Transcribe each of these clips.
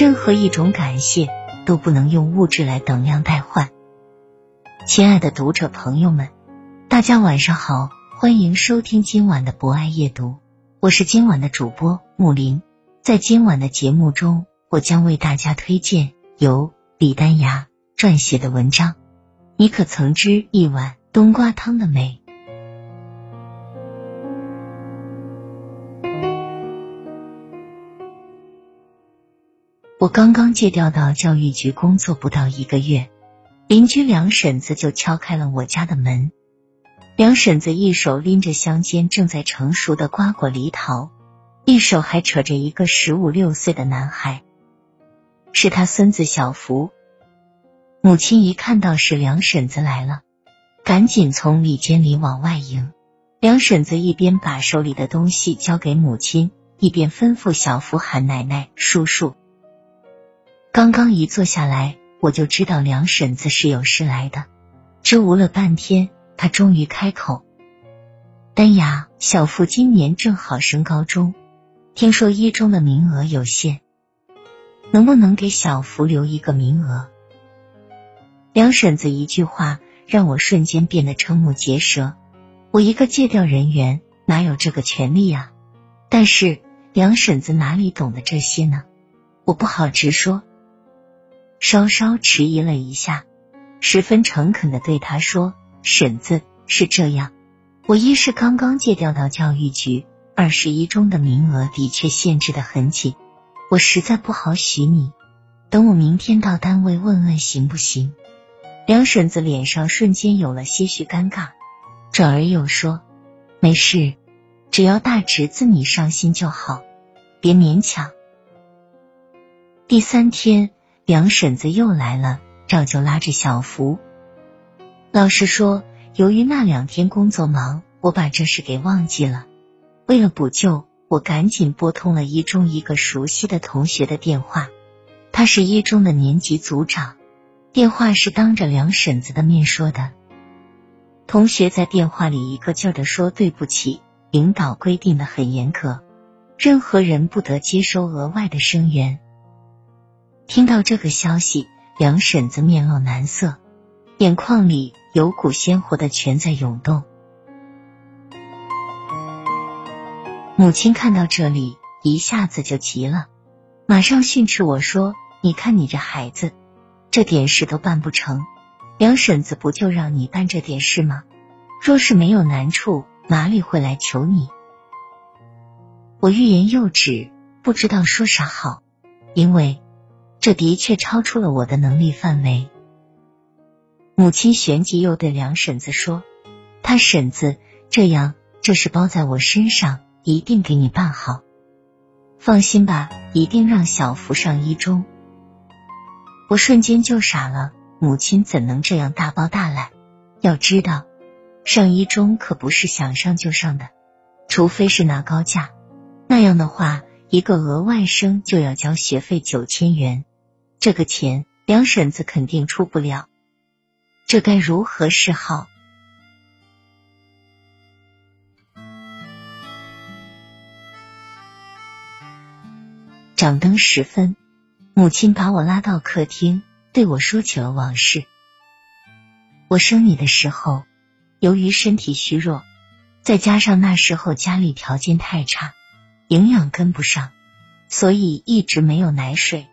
任何一种感谢都不能用物质来等量代换。亲爱的读者朋友们，大家晚上好，欢迎收听今晚的博爱夜读，我是今晚的主播木林。在今晚的节目中，我将为大家推荐由李丹芽撰写的文章《你可曾知一碗冬瓜汤的美》。我刚刚借调到教育局工作不到一个月，邻居梁婶子就敲开了我家的门。梁婶子一手拎着乡间正在成熟的瓜果梨桃，一手还扯着一个十五六岁的男孩，是他孙子小福。母亲一看到是梁婶子来了，赶紧从里间里往外迎。梁婶子一边把手里的东西交给母亲，一边吩咐小福喊奶奶、叔叔。刚刚一坐下来，我就知道梁婶子是有事来的。支吾了半天，她终于开口：“丹雅，小付今年正好升高中，听说一中的名额有限，能不能给小福留一个名额？”梁婶子一句话让我瞬间变得瞠目结舌。我一个借调人员哪有这个权利呀？但是梁婶子哪里懂得这些呢？我不好直说。稍稍迟疑了一下，十分诚恳的对他说：“婶子是这样，我一是刚刚借调到教育局，二是一中的名额的确限制的很紧，我实在不好许你。等我明天到单位问问行不行？”梁婶子脸上瞬间有了些许尴尬，转而又说：“没事，只要大侄子你上心就好，别勉强。”第三天。梁婶子又来了，照旧拉着小福。老实说，由于那两天工作忙，我把这事给忘记了。为了补救，我赶紧拨通了一中一个熟悉的同学的电话，他是一中的年级组长。电话是当着梁婶子的面说的。同学在电话里一个劲儿的说：“对不起，领导规定的很严格，任何人不得接收额外的生源。”听到这个消息，梁婶子面露难色，眼眶里有股鲜活的泉在涌动。母亲看到这里，一下子就急了，马上训斥我说：“你看你这孩子，这点事都办不成，梁婶子不就让你办这点事吗？若是没有难处，哪里会来求你？”我欲言又止，不知道说啥好，因为。这的确超出了我的能力范围。母亲旋即又对两婶子说：“他婶子这样，这事包在我身上，一定给你办好。放心吧，一定让小福上一中。”我瞬间就傻了，母亲怎能这样大包大揽？要知道，上一中可不是想上就上的，除非是拿高价，那样的话，一个额外生就要交学费九千元。这个钱，两婶子肯定出不了，这该如何是好？掌灯时分，母亲把我拉到客厅，对我说起了往事。我生你的时候，由于身体虚弱，再加上那时候家里条件太差，营养跟不上，所以一直没有奶水。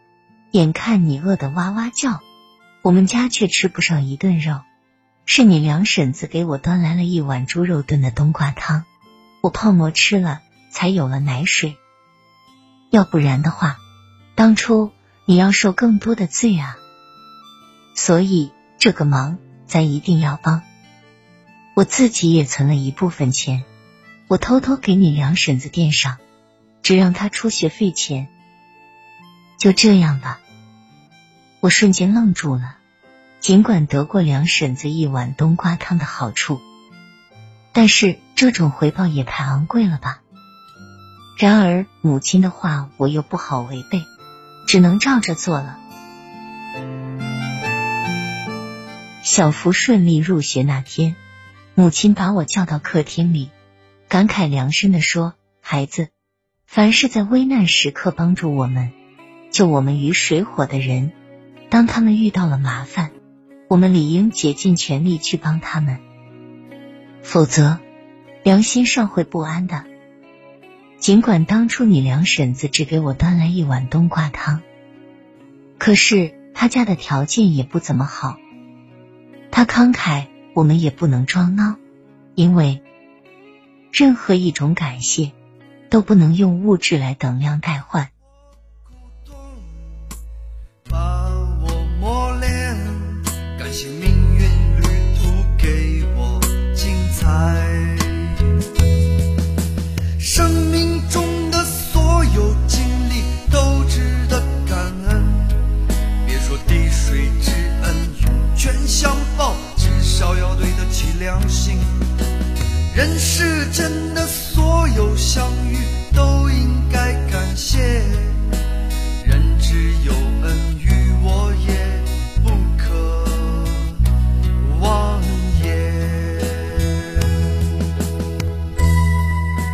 眼看你饿得哇哇叫，我们家却吃不上一顿肉，是你两婶子给我端来了一碗猪肉炖的冬瓜汤，我泡馍吃了，才有了奶水。要不然的话，当初你要受更多的罪啊！所以这个忙咱一定要帮。我自己也存了一部分钱，我偷偷给你两婶子垫上，只让她出学费钱。就这样吧。我瞬间愣住了。尽管得过两婶子一碗冬瓜汤的好处，但是这种回报也太昂贵了吧。然而母亲的话我又不好违背，只能照着做了。小福顺利入学那天，母亲把我叫到客厅里，感慨良深的说：“孩子，凡是在危难时刻帮助我们、救我们于水火的人，当他们遇到了麻烦，我们理应竭尽全力去帮他们，否则良心上会不安的。”尽管当初你梁婶子只给我端来一碗冬瓜汤，可是他家的条件也不怎么好。他慷慨，我们也不能装孬，因为任何一种感谢都不能用物质来等量代换。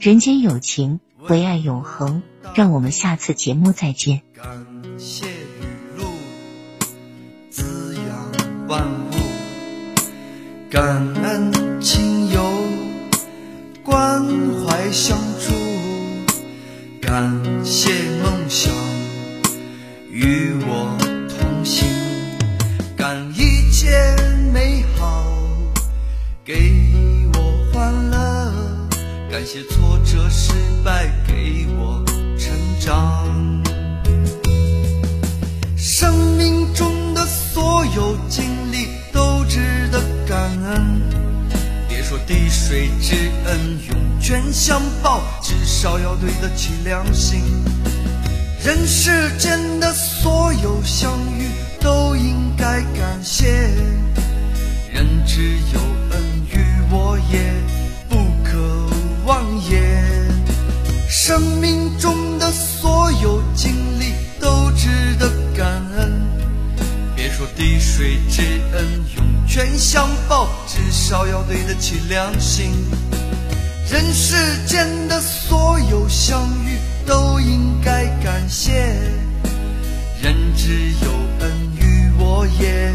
人间有情，唯爱永恒。让我们下次节目再见。感谢雨露滋养万物。感恩亲友关怀相助，感谢梦想与我同行，感一切美好给，些挫折失败给我成长，生命中的所有经历都值得。感恩，别说滴水之恩涌泉相报，至少要对得起良心。人世间的所有相遇都应该感谢，人只有恩于我也生命中的所有经历都值得感恩，别说滴水之恩涌。泉相报，至少要对得起良心。人世间的所有相遇，都应该感谢。人只有恩于我也。